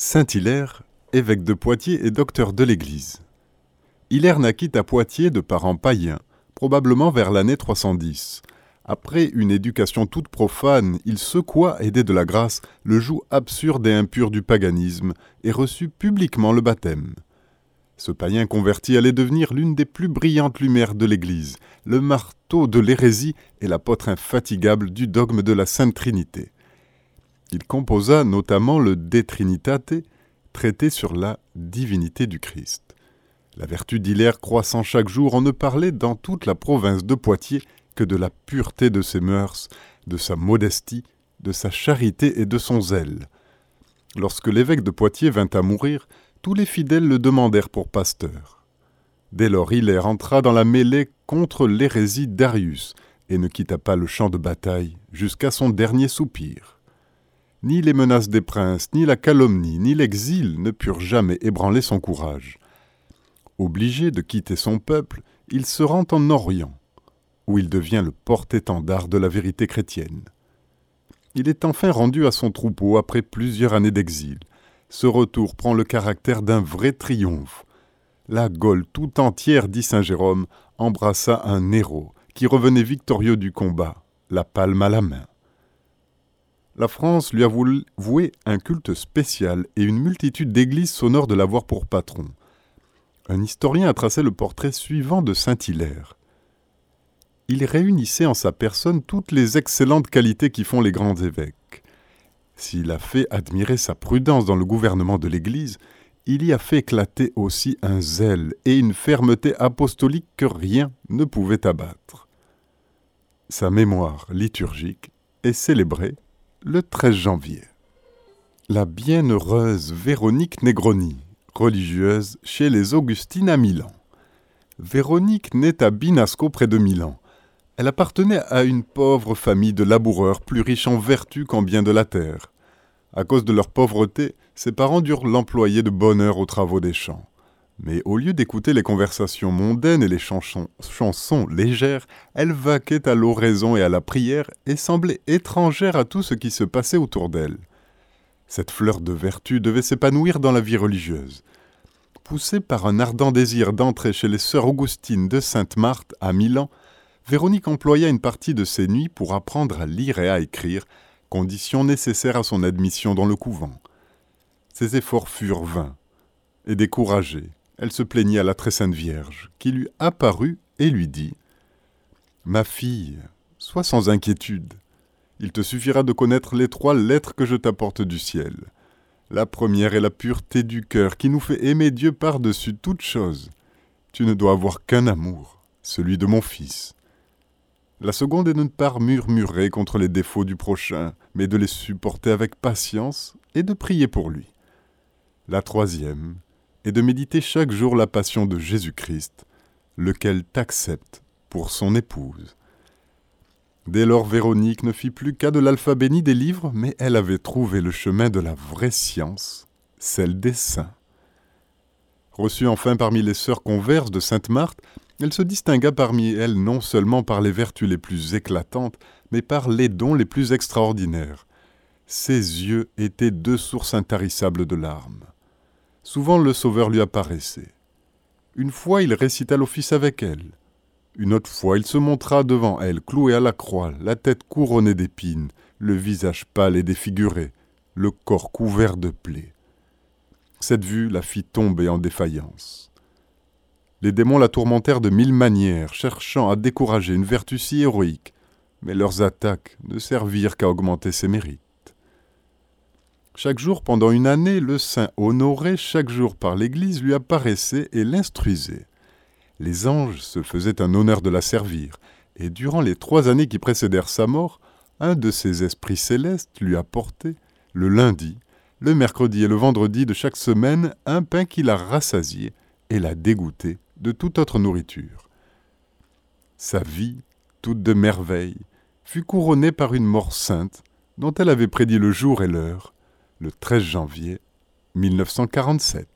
Saint-Hilaire, évêque de Poitiers et docteur de l'Église. Hilaire naquit à Poitiers de parents païens, probablement vers l'année 310. Après une éducation toute profane, il secoua, aidé de la grâce, le joug absurde et impur du paganisme et reçut publiquement le baptême. Ce païen converti allait devenir l'une des plus brillantes lumières de l'Église, le marteau de l'hérésie et l'apôtre infatigable du dogme de la Sainte Trinité. Il composa notamment le De Trinitate, traité sur la divinité du Christ. La vertu d'Hilaire croissant chaque jour, on ne parlait dans toute la province de Poitiers que de la pureté de ses mœurs, de sa modestie, de sa charité et de son zèle. Lorsque l'évêque de Poitiers vint à mourir, tous les fidèles le demandèrent pour pasteur. Dès lors, Hilaire entra dans la mêlée contre l'hérésie d'Arius et ne quitta pas le champ de bataille jusqu'à son dernier soupir. Ni les menaces des princes, ni la calomnie, ni l'exil ne purent jamais ébranler son courage. Obligé de quitter son peuple, il se rend en Orient, où il devient le porte-étendard de la vérité chrétienne. Il est enfin rendu à son troupeau après plusieurs années d'exil. Ce retour prend le caractère d'un vrai triomphe. La Gaule tout entière, dit saint Jérôme, embrassa un héros qui revenait victorieux du combat, la palme à la main la France lui a voué un culte spécial et une multitude d'églises s'honorent de l'avoir pour patron. Un historien a tracé le portrait suivant de Saint-Hilaire. Il réunissait en sa personne toutes les excellentes qualités qui font les grands évêques. S'il a fait admirer sa prudence dans le gouvernement de l'Église, il y a fait éclater aussi un zèle et une fermeté apostolique que rien ne pouvait abattre. Sa mémoire liturgique est célébrée le 13 janvier. La bienheureuse Véronique Negroni, religieuse chez les Augustines à Milan. Véronique naît à Binasco près de Milan. Elle appartenait à une pauvre famille de laboureurs plus riches en vertu qu'en biens de la terre. À cause de leur pauvreté, ses parents durent l'employer de bonne heure aux travaux des champs. Mais au lieu d'écouter les conversations mondaines et les chansons, légères, elle vaquait à l'oraison et à la prière et semblait étrangère à tout ce qui se passait autour d'elle. Cette fleur de vertu devait s'épanouir dans la vie religieuse. Poussée par un ardent désir d'entrer chez les sœurs Augustines de Sainte-Marthe à Milan, Véronique employa une partie de ses nuits pour apprendre à lire et à écrire, condition nécessaire à son admission dans le couvent. Ses efforts furent vains et découragés elle se plaignit à la très sainte Vierge, qui lui apparut et lui dit Ma fille, sois sans inquiétude. Il te suffira de connaître les trois lettres que je t'apporte du ciel. La première est la pureté du cœur qui nous fait aimer Dieu par-dessus toute chose. Tu ne dois avoir qu'un amour, celui de mon Fils. La seconde est de ne pas murmurer contre les défauts du prochain, mais de les supporter avec patience et de prier pour lui. La troisième et de méditer chaque jour la passion de Jésus-Christ, lequel t'accepte pour son épouse. Dès lors Véronique ne fit plus qu'à de l'alphabet ni des livres, mais elle avait trouvé le chemin de la vraie science, celle des saints. Reçue enfin parmi les sœurs converses de Sainte Marthe, elle se distingua parmi elles non seulement par les vertus les plus éclatantes, mais par les dons les plus extraordinaires. Ses yeux étaient deux sources intarissables de larmes. Souvent le Sauveur lui apparaissait. Une fois il récita l'office avec elle. Une autre fois il se montra devant elle, cloué à la croix, la tête couronnée d'épines, le visage pâle et défiguré, le corps couvert de plaies. Cette vue la fit tomber en défaillance. Les démons la tourmentèrent de mille manières, cherchant à décourager une vertu si héroïque, mais leurs attaques ne servirent qu'à augmenter ses mérites. Chaque jour pendant une année, le saint honoré chaque jour par l'Église lui apparaissait et l'instruisait. Les anges se faisaient un honneur de la servir, et durant les trois années qui précédèrent sa mort, un de ces esprits célestes lui apportait, le lundi, le mercredi et le vendredi de chaque semaine, un pain qui la rassasiait et la dégoûtait de toute autre nourriture. Sa vie, toute de merveille, fut couronnée par une mort sainte, dont elle avait prédit le jour et l'heure, le 13 janvier 1947.